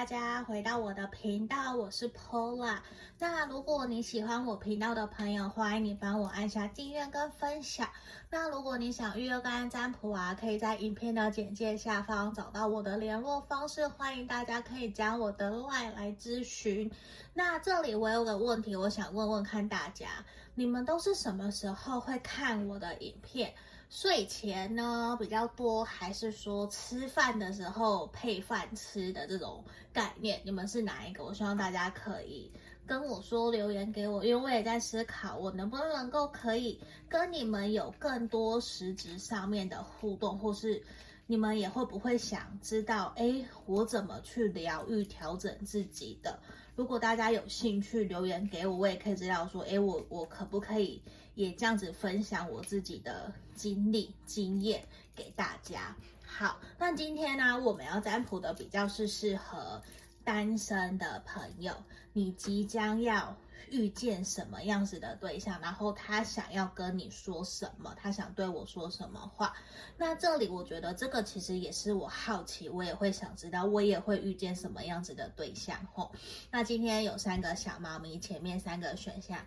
大家回到我的频道，我是 Pola。那如果你喜欢我频道的朋友，欢迎你帮我按下订阅跟分享。那如果你想预约个案占卜啊，可以在影片的简介下方找到我的联络方式，欢迎大家可以加我的 LINE 来咨询。那这里我有个问题，我想问问看大家，你们都是什么时候会看我的影片？睡前呢比较多，还是说吃饭的时候配饭吃的这种概念？你们是哪一个？我希望大家可以跟我说，留言给我，因为我也在思考，我能不能够可以跟你们有更多实质上面的互动，或是你们也会不会想知道，哎，我怎么去疗愈、调整自己的？如果大家有兴趣留言给我，我也可以知道说，哎，我我可不可以？也这样子分享我自己的经历经验给大家。好，那今天呢，我们要占卜的比较是适合单身的朋友，你即将要遇见什么样子的对象，然后他想要跟你说什么，他想对我说什么话。那这里我觉得这个其实也是我好奇，我也会想知道，我也会遇见什么样子的对象。吼，那今天有三个小猫咪，前面三个选项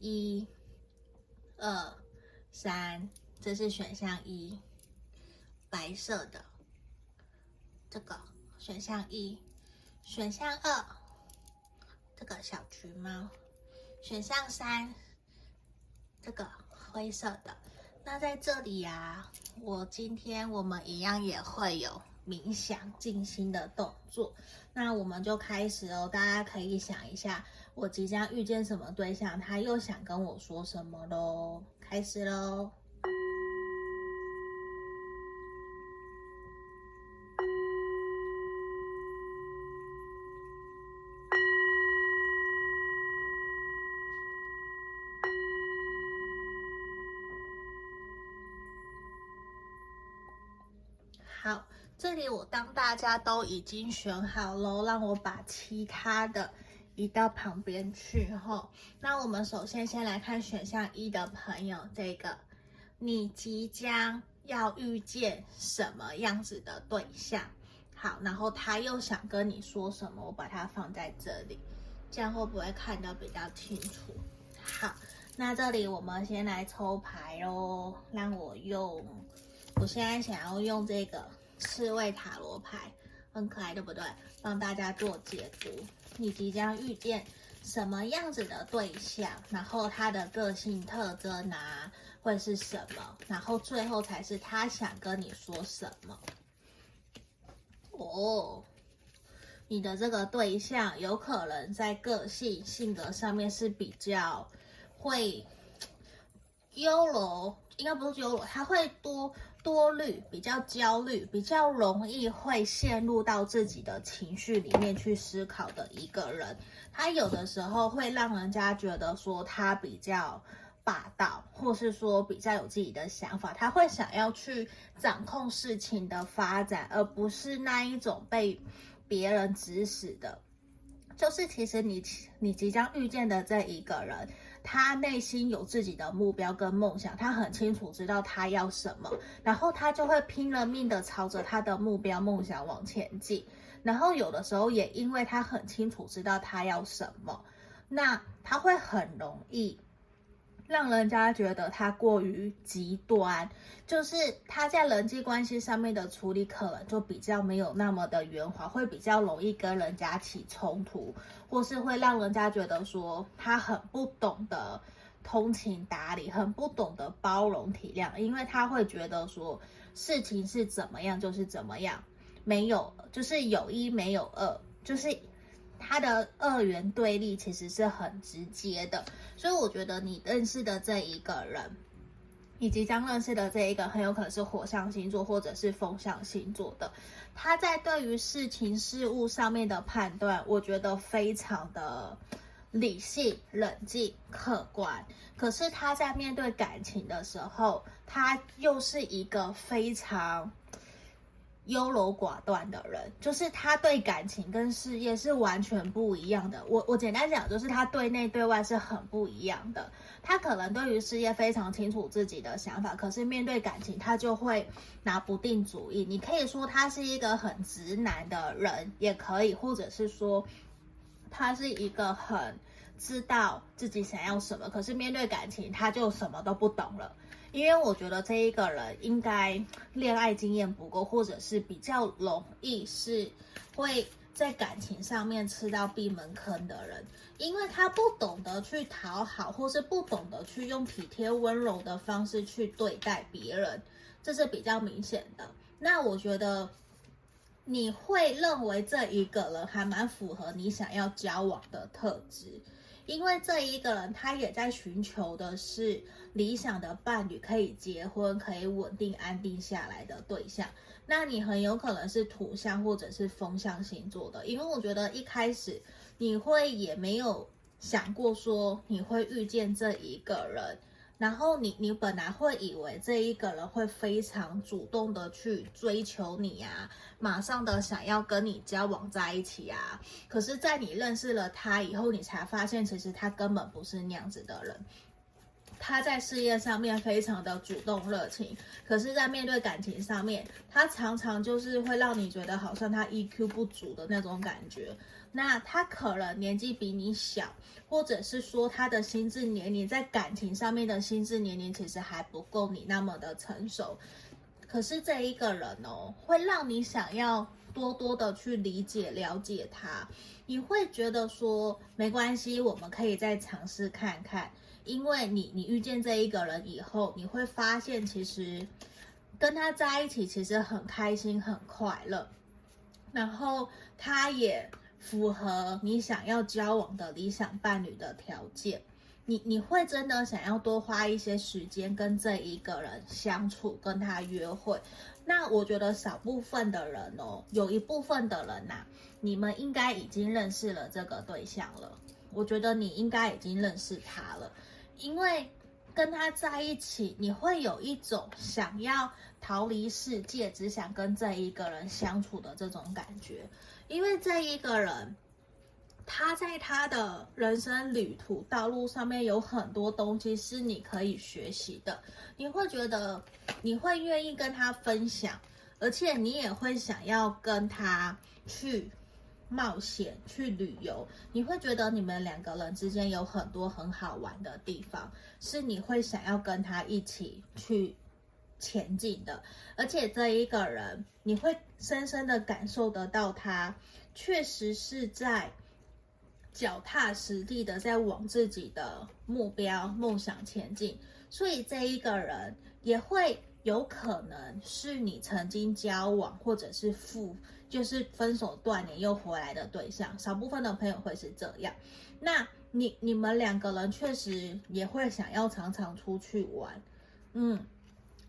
一。二三，这是选项一，白色的，这个选项一，选项二，这个小橘猫，选项三，这个灰色的。那在这里呀、啊，我今天我们一样也会有冥想静心的动作，那我们就开始哦，大家可以想一下。我即将遇见什么对象？他又想跟我说什么喽？开始喽！好，这里我当大家都已经选好喽，让我把其他的。移到旁边去哈，那我们首先先来看选项一的朋友，这个你即将要遇见什么样子的对象？好，然后他又想跟你说什么？我把它放在这里，这样会不会看得比较清楚？好，那这里我们先来抽牌哦，让我用，我现在想要用这个刺猬塔罗牌。很可爱，对不对？帮大家做解读，你即将遇见什么样子的对象，然后他的个性特征啊，会是什么？然后最后才是他想跟你说什么。哦，你的这个对象有可能在个性性格上面是比较会 优柔，应该不是优柔，他会多。多虑，比较焦虑，比较容易会陷入到自己的情绪里面去思考的一个人，他有的时候会让人家觉得说他比较霸道，或是说比较有自己的想法，他会想要去掌控事情的发展，而不是那一种被别人指使的。就是其实你你即将遇见的这一个人。他内心有自己的目标跟梦想，他很清楚知道他要什么，然后他就会拼了命的朝着他的目标梦想往前进。然后有的时候也因为他很清楚知道他要什么，那他会很容易让人家觉得他过于极端，就是他在人际关系上面的处理可能就比较没有那么的圆滑，会比较容易跟人家起冲突。或是会让人家觉得说他很不懂得通情达理，很不懂得包容体谅，因为他会觉得说事情是怎么样就是怎么样，没有就是有一没有二，就是他的二元对立其实是很直接的，所以我觉得你认识的这一个人。以及将认识的这一个很有可能是火象星座或者是风象星座的，他在对于事情事物上面的判断，我觉得非常的理性、冷静、客观。可是他在面对感情的时候，他又是一个非常优柔寡断的人，就是他对感情跟事业是完全不一样的。我我简单讲，就是他对内对外是很不一样的。他可能对于事业非常清楚自己的想法，可是面对感情，他就会拿不定主意。你可以说他是一个很直男的人，也可以，或者是说他是一个很知道自己想要什么，可是面对感情，他就什么都不懂了。因为我觉得这一个人应该恋爱经验不够，或者是比较容易是会在感情上面吃到闭门羹的人，因为他不懂得去讨好，或是不懂得去用体贴温柔的方式去对待别人，这是比较明显的。那我觉得你会认为这一个人还蛮符合你想要交往的特质。因为这一个人，他也在寻求的是理想的伴侣，可以结婚、可以稳定安定下来的对象。那你很有可能是土象或者是风象星座的，因为我觉得一开始你会也没有想过说你会遇见这一个人。然后你你本来会以为这一个人会非常主动的去追求你啊，马上的想要跟你交往在一起啊。可是，在你认识了他以后，你才发现其实他根本不是那样子的人。他在事业上面非常的主动热情，可是，在面对感情上面，他常常就是会让你觉得好像他 EQ 不足的那种感觉。那他可能年纪比你小，或者是说他的心智年龄在感情上面的心智年龄其实还不够你那么的成熟。可是这一个人哦，会让你想要多多的去理解了解他。你会觉得说没关系，我们可以再尝试看看。因为你你遇见这一个人以后，你会发现其实跟他在一起其实很开心很快乐，然后他也。符合你想要交往的理想伴侣的条件，你你会真的想要多花一些时间跟这一个人相处，跟他约会。那我觉得少部分的人哦，有一部分的人呐、你们应该已经认识了这个对象了。我觉得你应该已经认识他了，因为跟他在一起，你会有一种想要逃离世界，只想跟这一个人相处的这种感觉。因为这一个人，他在他的人生旅途道路上面有很多东西是你可以学习的，你会觉得你会愿意跟他分享，而且你也会想要跟他去冒险、去旅游。你会觉得你们两个人之间有很多很好玩的地方，是你会想要跟他一起去。前进的，而且这一个人，你会深深的感受得到，他确实是在脚踏实地的在往自己的目标、梦想前进。所以这一个人也会有可能是你曾经交往或者是负，就是分手断联又回来的对象。少部分的朋友会是这样。那你你们两个人确实也会想要常常出去玩，嗯。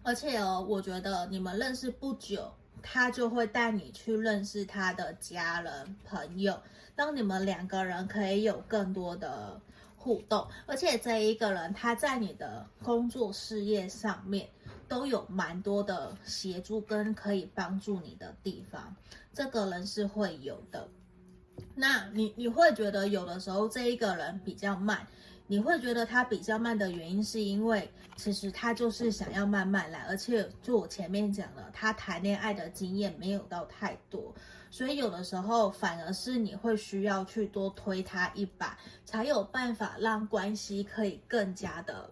而且哦，我觉得你们认识不久，他就会带你去认识他的家人朋友。当你们两个人可以有更多的互动，而且这一个人他在你的工作事业上面都有蛮多的协助跟可以帮助你的地方，这个人是会有的。那你你会觉得有的时候这一个人比较慢。你会觉得他比较慢的原因，是因为其实他就是想要慢慢来，而且就我前面讲了，他谈恋爱的经验没有到太多，所以有的时候反而是你会需要去多推他一把，才有办法让关系可以更加的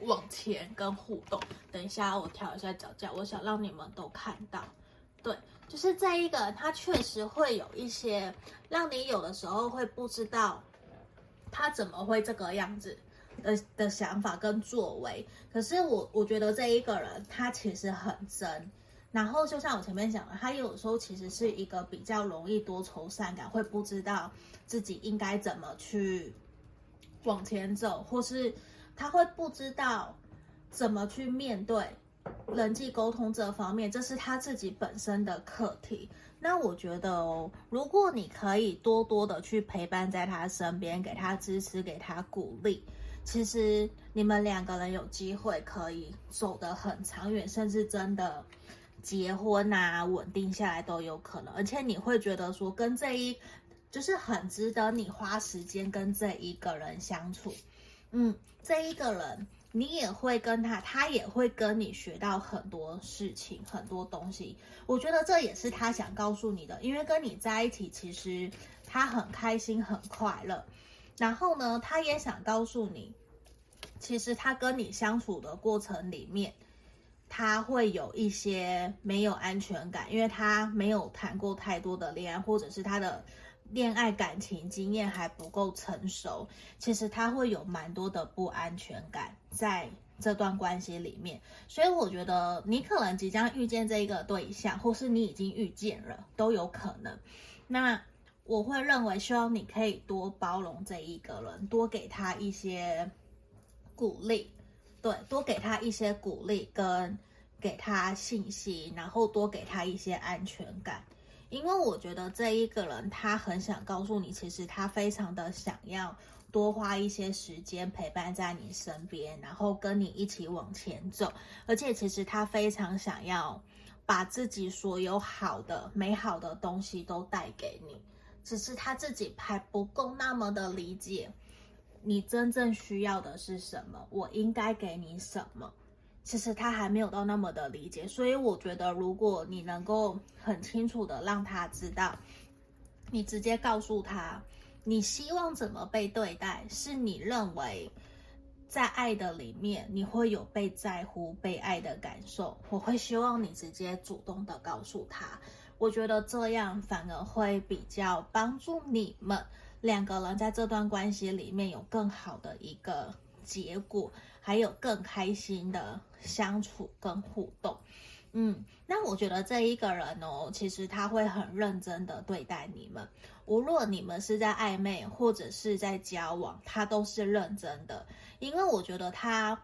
往前跟互动。等一下我调一下脚架，我想让你们都看到，对，就是这一个，他确实会有一些让你有的时候会不知道。他怎么会这个样子的的想法跟作为？可是我我觉得这一个人他其实很真，然后就像我前面讲的，他有时候其实是一个比较容易多愁善感，会不知道自己应该怎么去往前走，或是他会不知道怎么去面对人际沟通这方面，这是他自己本身的课题。那我觉得哦，如果你可以多多的去陪伴在他身边，给他支持，给他鼓励，其实你们两个人有机会可以走得很长远，甚至真的结婚啊，稳定下来都有可能，而且你会觉得说跟这一就是很值得你花时间跟这一个人相处，嗯，这一个人你也会跟他，他也会跟你学到很多事情，很多东西。我觉得这也是他想告诉你的，因为跟你在一起，其实他很开心，很快乐。然后呢，他也想告诉你，其实他跟你相处的过程里面。他会有一些没有安全感，因为他没有谈过太多的恋爱，或者是他的恋爱感情经验还不够成熟。其实他会有蛮多的不安全感在这段关系里面。所以我觉得你可能即将遇见这一个对象，或是你已经遇见了，都有可能。那我会认为，希望你可以多包容这一个人，多给他一些鼓励。对，多给他一些鼓励，跟给他信息，然后多给他一些安全感。因为我觉得这一个人，他很想告诉你，其实他非常的想要多花一些时间陪伴在你身边，然后跟你一起往前走。而且，其实他非常想要把自己所有好的、美好的东西都带给你，只是他自己还不够那么的理解。你真正需要的是什么？我应该给你什么？其实他还没有到那么的理解，所以我觉得，如果你能够很清楚的让他知道，你直接告诉他，你希望怎么被对待，是你认为在爱的里面你会有被在乎、被爱的感受。我会希望你直接主动的告诉他，我觉得这样反而会比较帮助你们。两个人在这段关系里面有更好的一个结果，还有更开心的相处跟互动。嗯，那我觉得这一个人哦，其实他会很认真的对待你们，无论你们是在暧昧或者是在交往，他都是认真的。因为我觉得他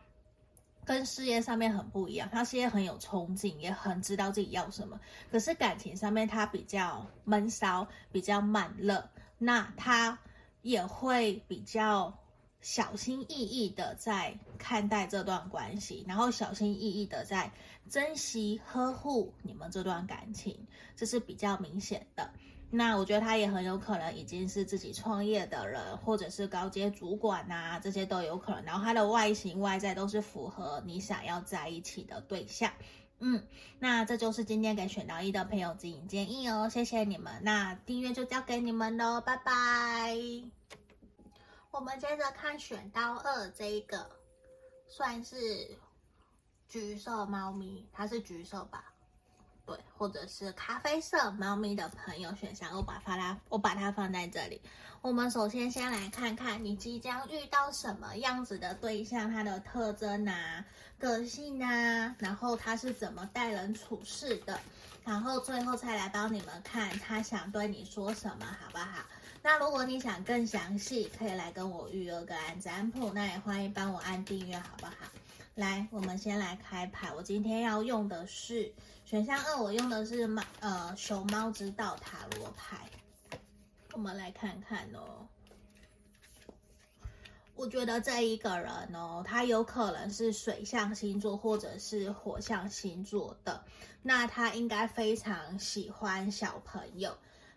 跟事业上面很不一样，他事业很有冲劲，也很知道自己要什么。可是感情上面他比较闷骚，比较慢热。那他也会比较小心翼翼的在看待这段关系，然后小心翼翼的在珍惜呵护你们这段感情，这是比较明显的。那我觉得他也很有可能已经是自己创业的人，或者是高阶主管啊，这些都有可能。然后他的外形外在都是符合你想要在一起的对象。嗯，那这就是今天给选到一的朋友指引建议哦，谢谢你们。那订阅就交给你们喽，拜拜。我们接着看选到二这一个，算是橘色猫咪，它是橘色吧？对，或者是咖啡色猫咪的朋友选项，我把它我把它放在这里。我们首先先来看看你即将遇到什么样子的对象，它的特征啊。个性啊，然后他是怎么待人处事的，然后最后再来帮你们看他想对你说什么，好不好？那如果你想更详细，可以来跟我预约个案占卜，那也欢迎帮我按订阅，好不好？来，我们先来开牌，我今天要用的是选项二，我用的是猫呃熊猫之道塔罗牌，我们来看看哦。我觉得这一个人哦，他有可能是水象星座或者是火象星座的，那他应该非常喜欢小朋友。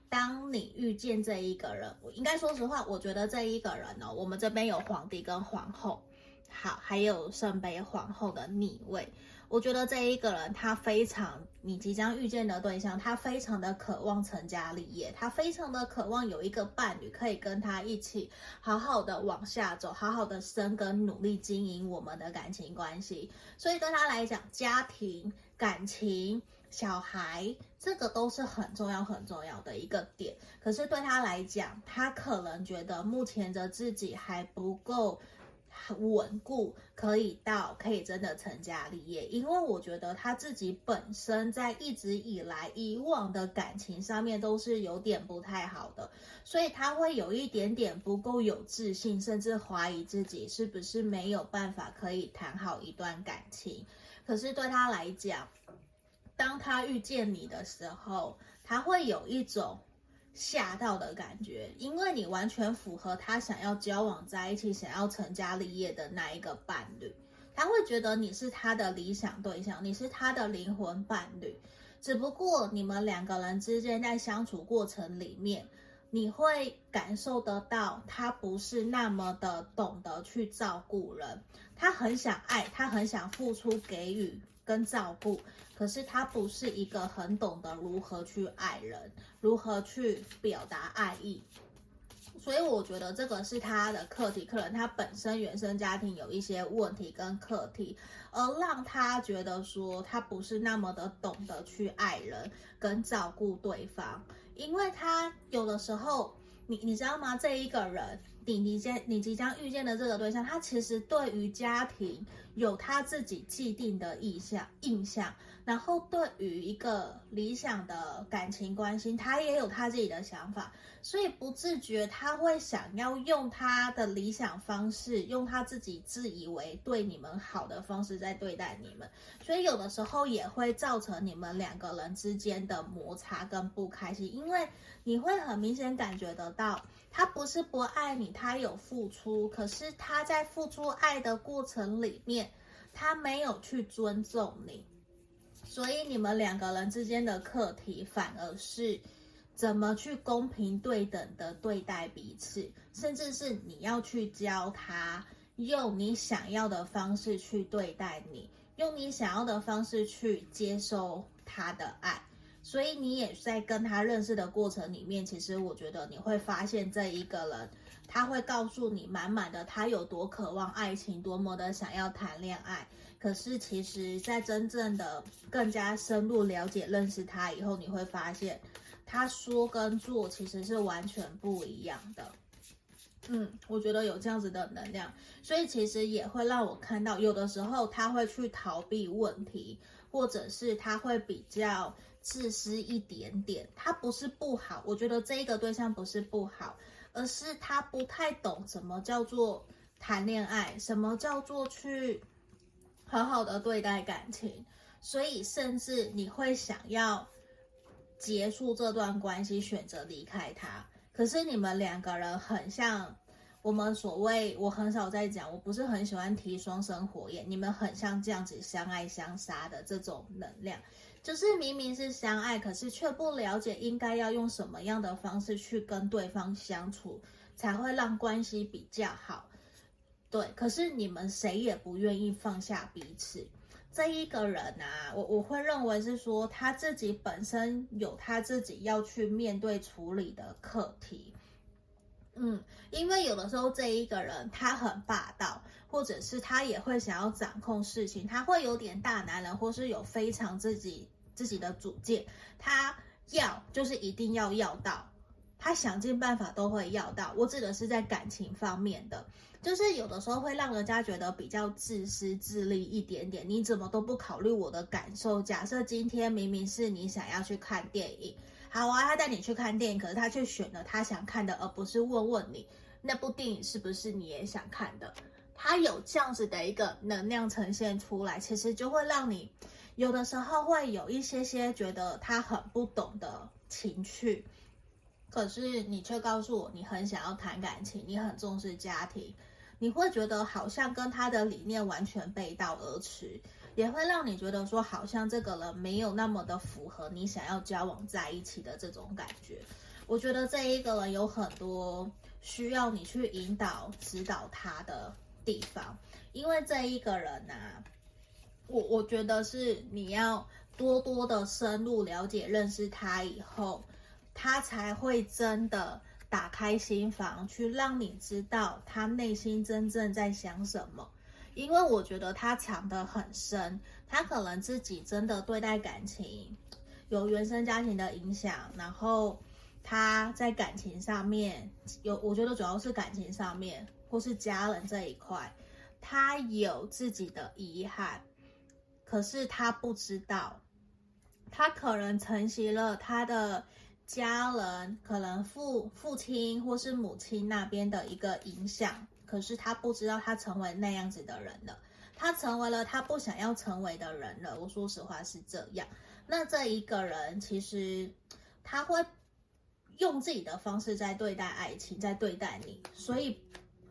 当你遇见这一个人，我应该说实话，我觉得这一个人哦，我们这边有皇帝跟皇后，好，还有圣杯皇后的逆位。我觉得这一个人，他非常，你即将遇见的对象，他非常的渴望成家立业，他非常的渴望有一个伴侣可以跟他一起好好的往下走，好好的生根，努力经营我们的感情关系。所以对他来讲，家庭、感情、小孩，这个都是很重要、很重要的一个点。可是对他来讲，他可能觉得目前的自己还不够。稳固，可以到可以真的成家立业，因为我觉得他自己本身在一直以来以往的感情上面都是有点不太好的，所以他会有一点点不够有自信，甚至怀疑自己是不是没有办法可以谈好一段感情。可是对他来讲，当他遇见你的时候，他会有一种。吓到的感觉，因为你完全符合他想要交往在一起、想要成家立业的那一个伴侣，他会觉得你是他的理想对象，你是他的灵魂伴侣。只不过你们两个人之间在相处过程里面，你会感受得到他不是那么的懂得去照顾人。他很想爱，他很想付出、给予跟照顾，可是他不是一个很懂得如何去爱人，如何去表达爱意。所以我觉得这个是他的课题，可能他本身原生家庭有一些问题跟课题，而让他觉得说他不是那么的懂得去爱人跟照顾对方，因为他有的时候，你你知道吗？这一个人，你你将你即将遇见的这个对象，他其实对于家庭有他自己既定的意向印象。然后，对于一个理想的感情关系，他也有他自己的想法，所以不自觉他会想要用他的理想方式，用他自己自以为对你们好的方式在对待你们，所以有的时候也会造成你们两个人之间的摩擦跟不开心，因为你会很明显感觉得到，他不是不爱你，他有付出，可是他在付出爱的过程里面，他没有去尊重你。所以你们两个人之间的课题，反而是怎么去公平对等的对待彼此，甚至是你要去教他用你想要的方式去对待你，用你想要的方式去接受他的爱。所以你也在跟他认识的过程里面，其实我觉得你会发现这一个人，他会告诉你满满的他有多渴望爱情，多么的想要谈恋爱。可是，其实，在真正的更加深入了解、认识他以后，你会发现，他说跟做其实是完全不一样的。嗯，我觉得有这样子的能量，所以其实也会让我看到，有的时候他会去逃避问题，或者是他会比较自私一点点。他不是不好，我觉得这一个对象不是不好，而是他不太懂什么叫做谈恋爱，什么叫做去。好好的对待感情，所以甚至你会想要结束这段关系，选择离开他。可是你们两个人很像我们所谓，我很少在讲，我不是很喜欢提双生火焰。你们很像这样子相爱相杀的这种能量，就是明明是相爱，可是却不了解应该要用什么样的方式去跟对方相处，才会让关系比较好。对，可是你们谁也不愿意放下彼此。这一个人啊，我我会认为是说他自己本身有他自己要去面对处理的课题。嗯，因为有的时候这一个人他很霸道，或者是他也会想要掌控事情，他会有点大男人，或是有非常自己自己的主见，他要就是一定要要到，他想尽办法都会要到。我指的是在感情方面的。就是有的时候会让人家觉得比较自私自利一点点，你怎么都不考虑我的感受？假设今天明明是你想要去看电影，好啊，他带你去看电影，可是他却选了他想看的，而不是问问你那部电影是不是你也想看的。他有这样子的一个能量呈现出来，其实就会让你有的时候会有一些些觉得他很不懂的情绪，可是你却告诉我你很想要谈感情，你很重视家庭。你会觉得好像跟他的理念完全背道而驰，也会让你觉得说好像这个人没有那么的符合你想要交往在一起的这种感觉。我觉得这一个人有很多需要你去引导、指导他的地方，因为这一个人呢、啊，我我觉得是你要多多的深入了解、认识他以后，他才会真的。打开心房，去让你知道他内心真正在想什么，因为我觉得他藏得很深，他可能自己真的对待感情有原生家庭的影响，然后他在感情上面有，我觉得主要是感情上面或是家人这一块，他有自己的遗憾，可是他不知道，他可能承袭了他的。家人可能父父亲或是母亲那边的一个影响，可是他不知道他成为那样子的人了，他成为了他不想要成为的人了。我说实话是这样。那这一个人其实他会用自己的方式在对待爱情，在对待你，所以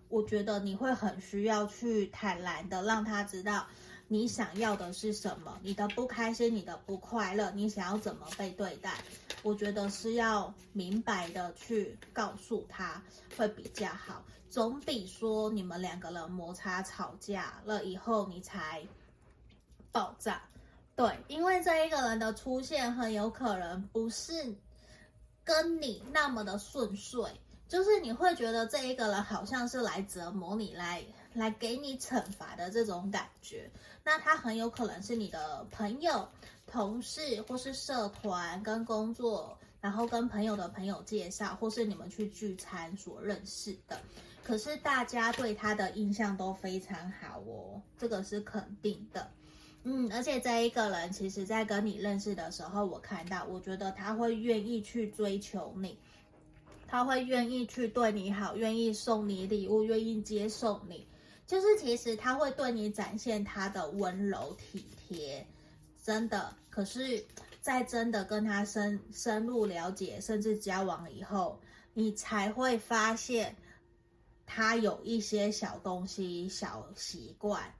我觉得你会很需要去坦然的让他知道你想要的是什么，你的不开心，你的不快乐，你想要怎么被对待。我觉得是要明白的去告诉他会比较好，总比说你们两个人摩擦吵架了以后你才爆炸。对，因为这一个人的出现很有可能不是跟你那么的顺遂，就是你会觉得这一个人好像是来折磨你，来来给你惩罚的这种感觉。那他很有可能是你的朋友。同事或是社团跟工作，然后跟朋友的朋友介绍，或是你们去聚餐所认识的，可是大家对他的印象都非常好哦，这个是肯定的。嗯，而且这一个人其实在跟你认识的时候，我看到，我觉得他会愿意去追求你，他会愿意去对你好，愿意送你礼物，愿意接受你，就是其实他会对你展现他的温柔体贴。真的，可是，在真的跟他深深入了解，甚至交往以后，你才会发现，他有一些小东西、小习惯，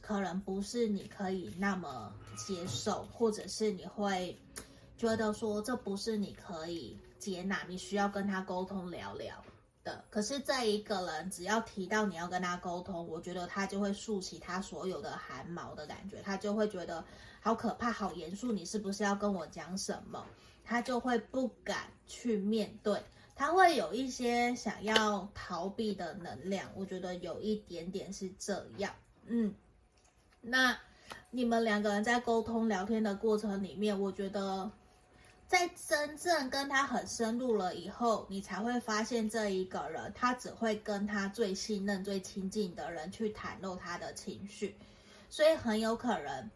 可能不是你可以那么接受，或者是你会觉得说这不是你可以接纳，你需要跟他沟通聊聊。可是这一个人，只要提到你要跟他沟通，我觉得他就会竖起他所有的汗毛的感觉，他就会觉得好可怕、好严肃。你是不是要跟我讲什么？他就会不敢去面对，他会有一些想要逃避的能量。我觉得有一点点是这样。嗯，那你们两个人在沟通聊天的过程里面，我觉得。在真正跟他很深入了以后，你才会发现这一个人，他只会跟他最信任、最亲近的人去袒露他的情绪，所以很有可能，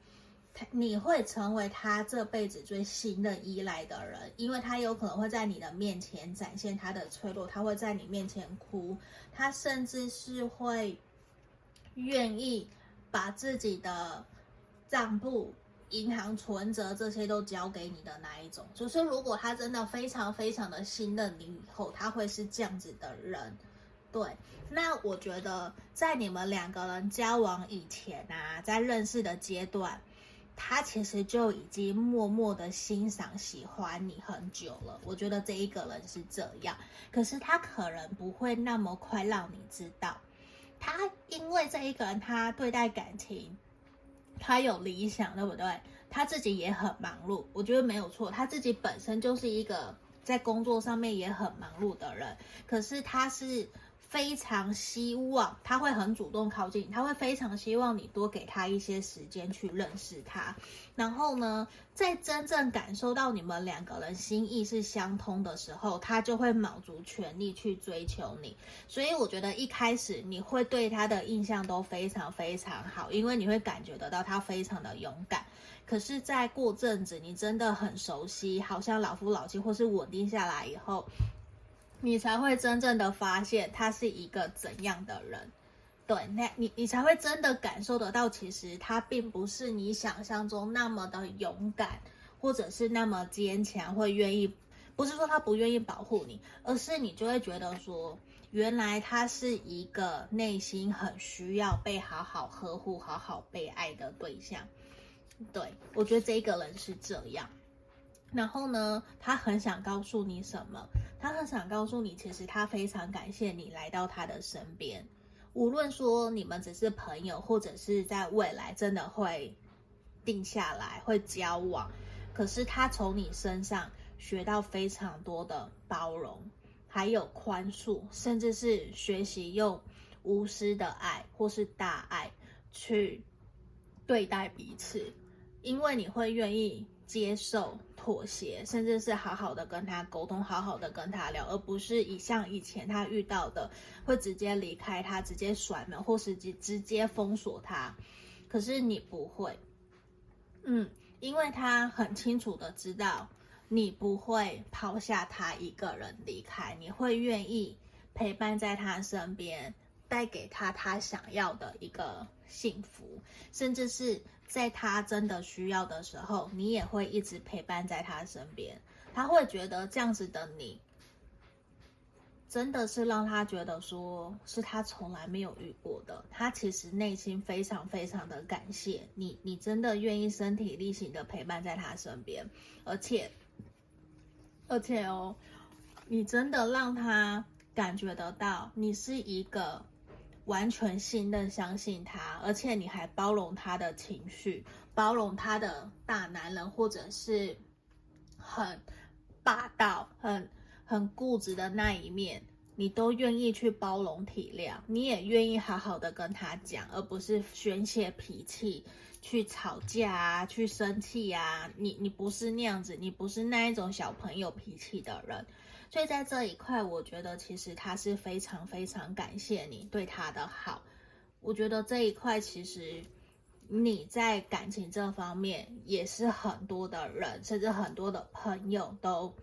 他你会成为他这辈子最信任、依赖的人，因为他有可能会在你的面前展现他的脆弱，他会在你面前哭，他甚至是会愿意把自己的账簿。银行存折这些都交给你的那一种，就是如果他真的非常非常的信任你以后，他会是这样子的人。对，那我觉得在你们两个人交往以前啊，在认识的阶段，他其实就已经默默的欣赏、喜欢你很久了。我觉得这一个人是这样，可是他可能不会那么快让你知道，他因为这一个人，他对待感情。他有理想，对不对？他自己也很忙碌，我觉得没有错。他自己本身就是一个在工作上面也很忙碌的人，可是他是。非常希望他会很主动靠近，他会非常希望你多给他一些时间去认识他。然后呢，在真正感受到你们两个人心意是相通的时候，他就会卯足全力去追求你。所以我觉得一开始你会对他的印象都非常非常好，因为你会感觉得到他非常的勇敢。可是在过阵子，你真的很熟悉，好像老夫老妻或是稳定下来以后。你才会真正的发现他是一个怎样的人，对，那你你才会真的感受得到，其实他并不是你想象中那么的勇敢，或者是那么坚强，会愿意，不是说他不愿意保护你，而是你就会觉得说，原来他是一个内心很需要被好好呵护、好好被爱的对象。对，我觉得这个人是这样。然后呢，他很想告诉你什么？他很想告诉你，其实他非常感谢你来到他的身边。无论说你们只是朋友，或者是在未来真的会定下来会交往，可是他从你身上学到非常多的包容，还有宽恕，甚至是学习用无私的爱或是大爱去对待彼此，因为你会愿意。接受妥协，甚至是好好的跟他沟通，好好的跟他聊，而不是以像以前他遇到的，会直接离开他，直接甩门，或是直直接封锁他。可是你不会，嗯，因为他很清楚的知道你不会抛下他一个人离开，你会愿意陪伴在他身边。带给他他想要的一个幸福，甚至是在他真的需要的时候，你也会一直陪伴在他身边。他会觉得这样子的你真的是让他觉得说是他从来没有遇过的。他其实内心非常非常的感谢你，你真的愿意身体力行的陪伴在他身边，而且，而且哦，你真的让他感觉得到你是一个完全信任、相信他，而且你还包容他的情绪，包容他的大男人，或者是很霸道、很。很固执的那一面，你都愿意去包容体谅，你也愿意好好的跟他讲，而不是宣泄脾气，去吵架啊，去生气啊。你你不是那样子，你不是那一种小朋友脾气的人。所以在这一块，我觉得其实他是非常非常感谢你对他的好。我觉得这一块其实你在感情这方面也是很多的人，甚至很多的朋友都。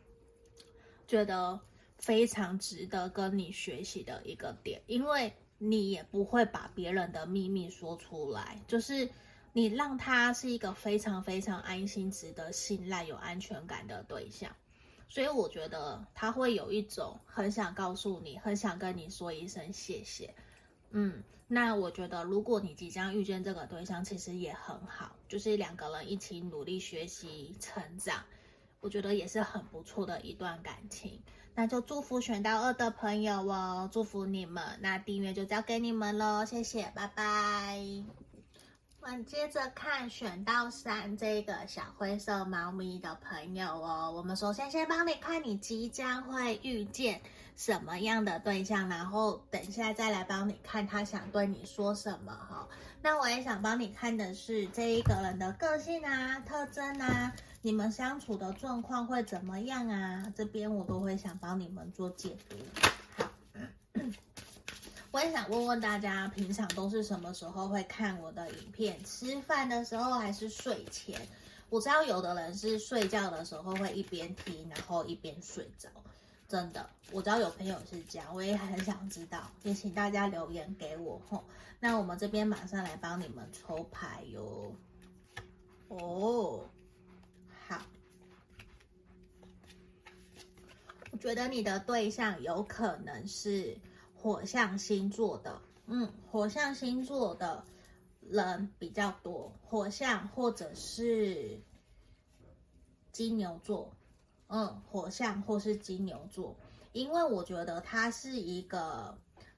觉得非常值得跟你学习的一个点，因为你也不会把别人的秘密说出来，就是你让他是一个非常非常安心、值得信赖、有安全感的对象，所以我觉得他会有一种很想告诉你、很想跟你说一声谢谢。嗯，那我觉得如果你即将遇见这个对象，其实也很好，就是两个人一起努力学习、成长。我觉得也是很不错的一段感情，那就祝福选到二的朋友哦，祝福你们。那订阅就交给你们喽，谢谢，拜拜。我们接着看选到三这个小灰色猫咪的朋友哦，我们首先先帮你看你即将会遇见什么样的对象，然后等一下再来帮你看他想对你说什么哈。那我也想帮你看的是这一个人的个性啊、特征啊。你们相处的状况会怎么样啊？这边我都会想帮你们做解读。好，我也想问问大家，平常都是什么时候会看我的影片？吃饭的时候还是睡前？我知道有的人是睡觉的时候会一边听，然后一边睡着。真的，我知道有朋友是这样，我也很想知道，也请大家留言给我吼。那我们这边马上来帮你们抽牌哟。哦。好，我觉得你的对象有可能是火象星座的，嗯，火象星座的人比较多，火象或者是金牛座，嗯，火象或是金牛座，因为我觉得它是一个。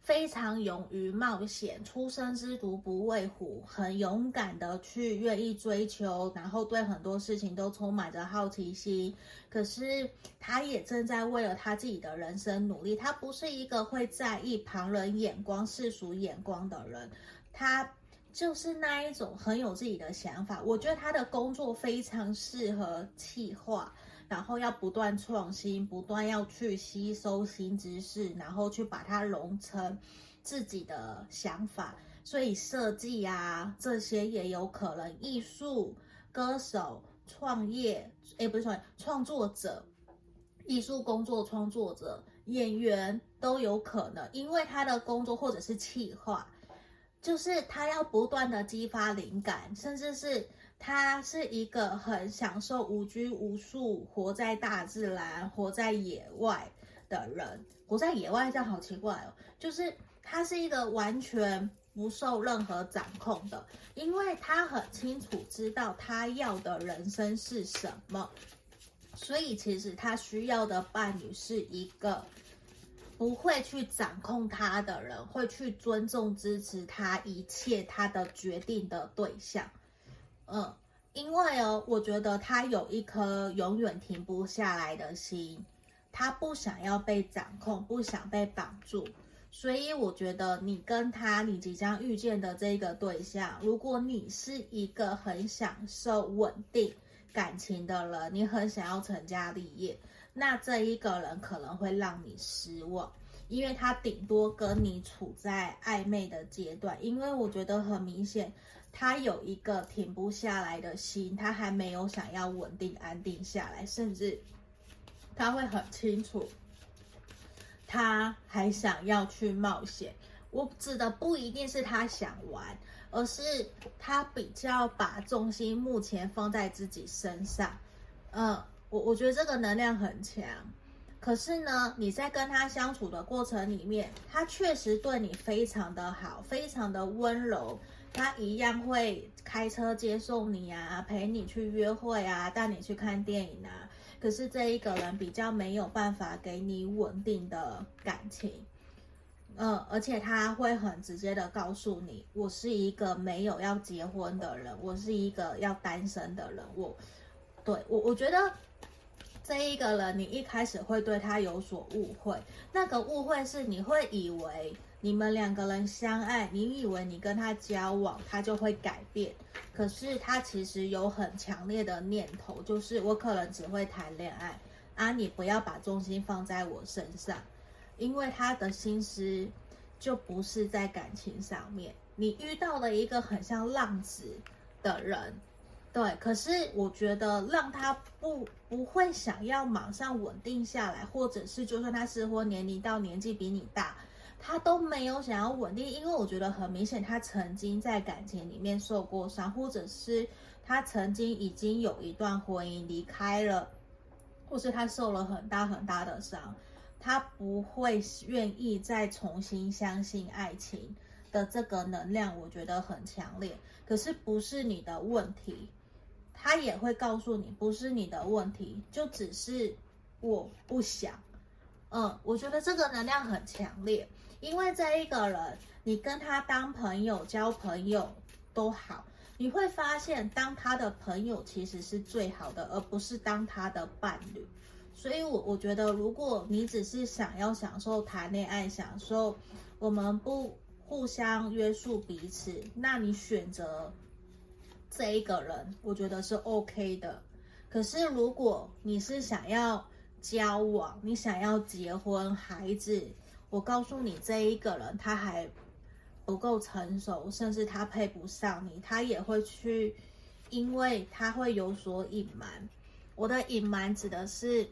非常勇于冒险，初生之犊不畏虎，很勇敢的去愿意追求，然后对很多事情都充满着好奇心。可是他也正在为了他自己的人生努力。他不是一个会在意旁人眼光、世俗眼光的人，他就是那一种很有自己的想法。我觉得他的工作非常适合企划。然后要不断创新，不断要去吸收新知识，然后去把它融成自己的想法。所以设计啊，这些也有可能。艺术、歌手、创业，诶，不是创业，创作者、艺术工作创作者、演员都有可能，因为他的工作或者是企划，就是他要不断的激发灵感，甚至是。他是一个很享受无拘无束，活在大自然、活在野外的人。活在野外这样好奇怪哦，就是他是一个完全不受任何掌控的，因为他很清楚知道他要的人生是什么，所以其实他需要的伴侣是一个不会去掌控他的人，会去尊重、支持他一切他的决定的对象。嗯，因为哦，我觉得他有一颗永远停不下来的心，他不想要被掌控，不想被绑住，所以我觉得你跟他，你即将遇见的这个对象，如果你是一个很享受稳定感情的人，你很想要成家立业，那这一个人可能会让你失望，因为他顶多跟你处在暧昧的阶段，因为我觉得很明显。他有一个停不下来的心，他还没有想要稳定安定下来，甚至他会很清楚，他还想要去冒险。我指的不一定是他想玩，而是他比较把重心目前放在自己身上。嗯，我我觉得这个能量很强，可是呢，你在跟他相处的过程里面，他确实对你非常的好，非常的温柔。他一样会开车接送你啊，陪你去约会啊，带你去看电影啊。可是这一个人比较没有办法给你稳定的感情，嗯，而且他会很直接的告诉你，我是一个没有要结婚的人，我是一个要单身的人。我，对，我，我觉得。这一个人，你一开始会对他有所误会，那个误会是你会以为你们两个人相爱，你以为你跟他交往，他就会改变。可是他其实有很强烈的念头，就是我可能只会谈恋爱啊，你不要把重心放在我身上，因为他的心思就不是在感情上面。你遇到了一个很像浪子的人。对，可是我觉得让他不不会想要马上稳定下来，或者是就算他适婚年龄到年纪比你大，他都没有想要稳定，因为我觉得很明显，他曾经在感情里面受过伤，或者是他曾经已经有一段婚姻离开了，或是他受了很大很大的伤，他不会愿意再重新相信爱情的这个能量，我觉得很强烈。可是不是你的问题。他也会告诉你，不是你的问题，就只是我不想。嗯，我觉得这个能量很强烈，因为这一个人，你跟他当朋友、交朋友都好，你会发现，当他的朋友其实是最好的，而不是当他的伴侣。所以我，我觉得，如果你只是想要享受谈恋爱，享受我们不互相约束彼此，那你选择。这一个人，我觉得是 OK 的。可是，如果你是想要交往，你想要结婚、孩子，我告诉你，这一个人他还不够成熟，甚至他配不上你，他也会去，因为他会有所隐瞒。我的隐瞒指的是，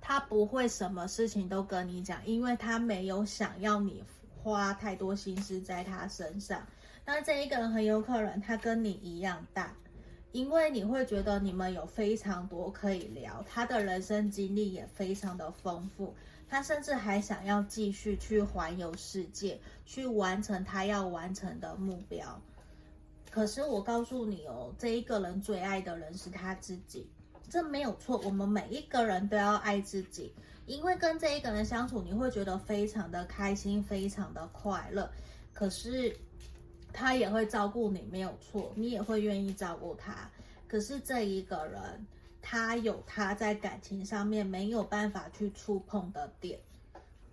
他不会什么事情都跟你讲，因为他没有想要你花太多心思在他身上。那这一个人很有可能他跟你一样大，因为你会觉得你们有非常多可以聊，他的人生经历也非常的丰富，他甚至还想要继续去环游世界，去完成他要完成的目标。可是我告诉你哦，这一个人最爱的人是他自己，这没有错。我们每一个人都要爱自己，因为跟这一个人相处，你会觉得非常的开心，非常的快乐。可是。他也会照顾你，没有错，你也会愿意照顾他。可是这一个人，他有他在感情上面没有办法去触碰的点。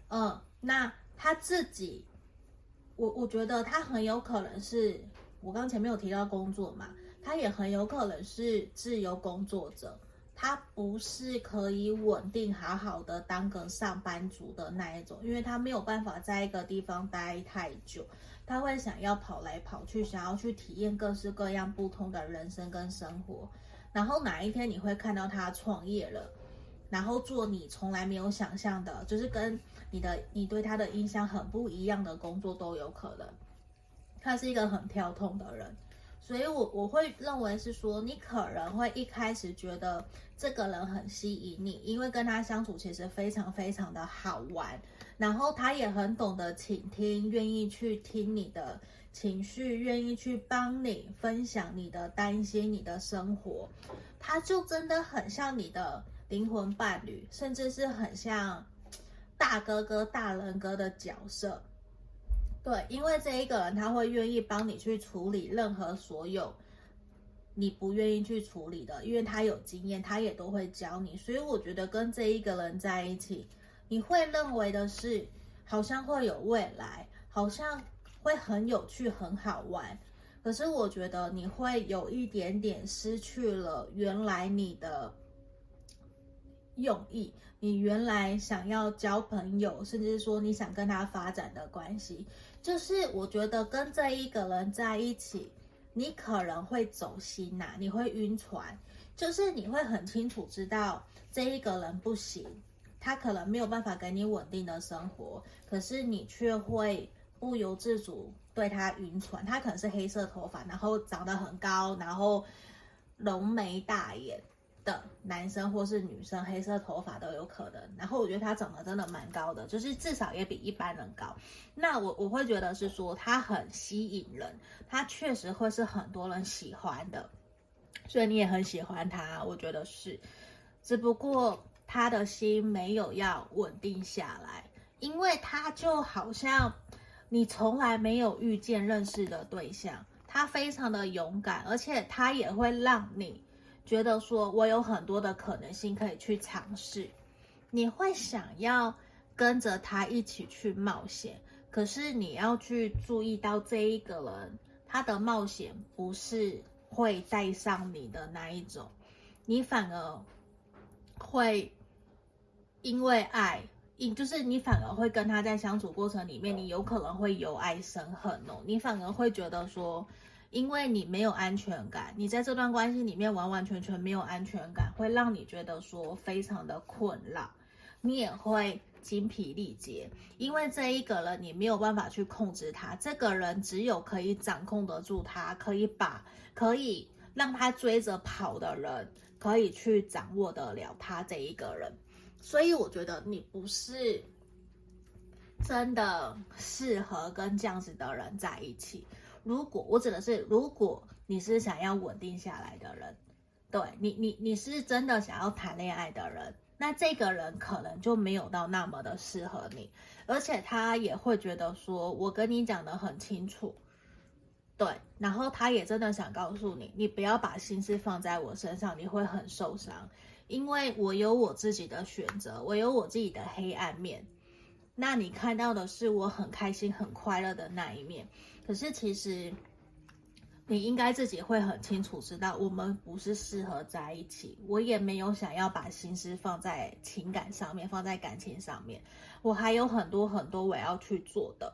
嗯，那他自己，我我觉得他很有可能是，我刚前面有提到工作嘛，他也很有可能是自由工作者，他不是可以稳定好好的当个上班族的那一种，因为他没有办法在一个地方待太久。他会想要跑来跑去，想要去体验各式各样不同的人生跟生活。然后哪一天你会看到他创业了，然后做你从来没有想象的，就是跟你的你对他的印象很不一样的工作都有可能。他是一个很跳痛的人，所以我我会认为是说，你可能会一开始觉得这个人很吸引你，因为跟他相处其实非常非常的好玩。然后他也很懂得倾听，愿意去听你的情绪，愿意去帮你分享你的担心、你的生活，他就真的很像你的灵魂伴侣，甚至是很像大哥哥、大人哥的角色。对，因为这一个人他会愿意帮你去处理任何所有你不愿意去处理的，因为他有经验，他也都会教你。所以我觉得跟这一个人在一起。你会认为的是，好像会有未来，好像会很有趣、很好玩。可是我觉得你会有一点点失去了原来你的用意，你原来想要交朋友，甚至说你想跟他发展的关系，就是我觉得跟这一个人在一起，你可能会走心呐、你会晕船，就是你会很清楚知道这一个人不行。他可能没有办法给你稳定的生活，可是你却会不由自主对他晕船。他可能是黑色头发，然后长得很高，然后浓眉大眼，的男生或是女生，黑色头发都有可能。然后我觉得他长得真的蛮高的，就是至少也比一般人高。那我我会觉得是说他很吸引人，他确实会是很多人喜欢的。所以你也很喜欢他，我觉得是，只不过他的心没有要稳定下来，因为他就好像你从来没有遇见认识的对象，他非常的勇敢，而且他也会让你觉得说我有很多的可能性可以去尝试，你会想要跟着他一起去冒险，可是你要去注意到这一个人，他的冒险不是。会带上你的那一种，你反而会因为爱，因就是你反而会跟他在相处过程里面，你有可能会由爱生恨哦。你反而会觉得说，因为你没有安全感，你在这段关系里面完完全全没有安全感，会让你觉得说非常的困扰，你也会精疲力竭，因为这一个人你没有办法去控制他，这个人只有可以掌控得住他，可以把。可以让他追着跑的人，可以去掌握得了他这一个人，所以我觉得你不是真的适合跟这样子的人在一起。如果我指的是，如果你是想要稳定下来的人，对你，你你是真的想要谈恋爱的人，那这个人可能就没有到那么的适合你，而且他也会觉得说，我跟你讲得很清楚。对，然后他也真的想告诉你，你不要把心思放在我身上，你会很受伤，因为我有我自己的选择，我有我自己的黑暗面。那你看到的是我很开心、很快乐的那一面，可是其实你应该自己会很清楚知道，我们不是适合在一起。我也没有想要把心思放在情感上面，放在感情上面，我还有很多很多我要去做的。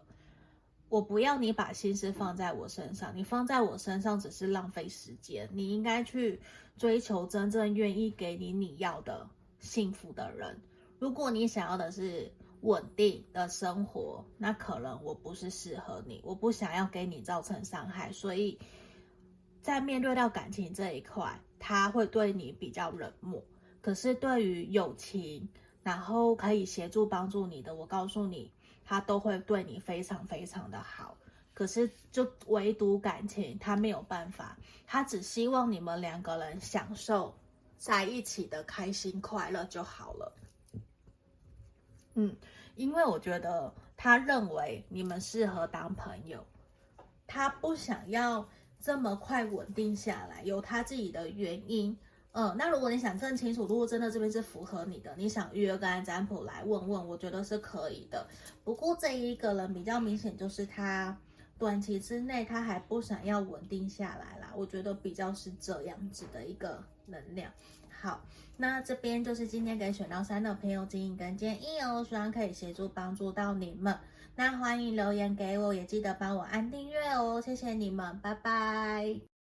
我不要你把心思放在我身上，你放在我身上只是浪费时间。你应该去追求真正愿意给你你要的幸福的人。如果你想要的是稳定的生活，那可能我不是适合你。我不想要给你造成伤害，所以在面对到感情这一块，他会对你比较冷漠。可是对于友情，然后可以协助帮助你的，我告诉你。他都会对你非常非常的好，可是就唯独感情，他没有办法，他只希望你们两个人享受在一起的开心快乐就好了。嗯，因为我觉得他认为你们适合当朋友，他不想要这么快稳定下来，有他自己的原因。嗯，那如果你想更清楚，如果真的这边是符合你的，你想预约个案占卜来问问，我觉得是可以的。不过这一个人比较明显，就是他短期之内他还不想要稳定下来啦，我觉得比较是这样子的一个能量。好，那这边就是今天给选到三的朋友建议跟建议哦，希望可以协助帮助到你们。那欢迎留言给我，也记得帮我按订阅哦，谢谢你们，拜拜。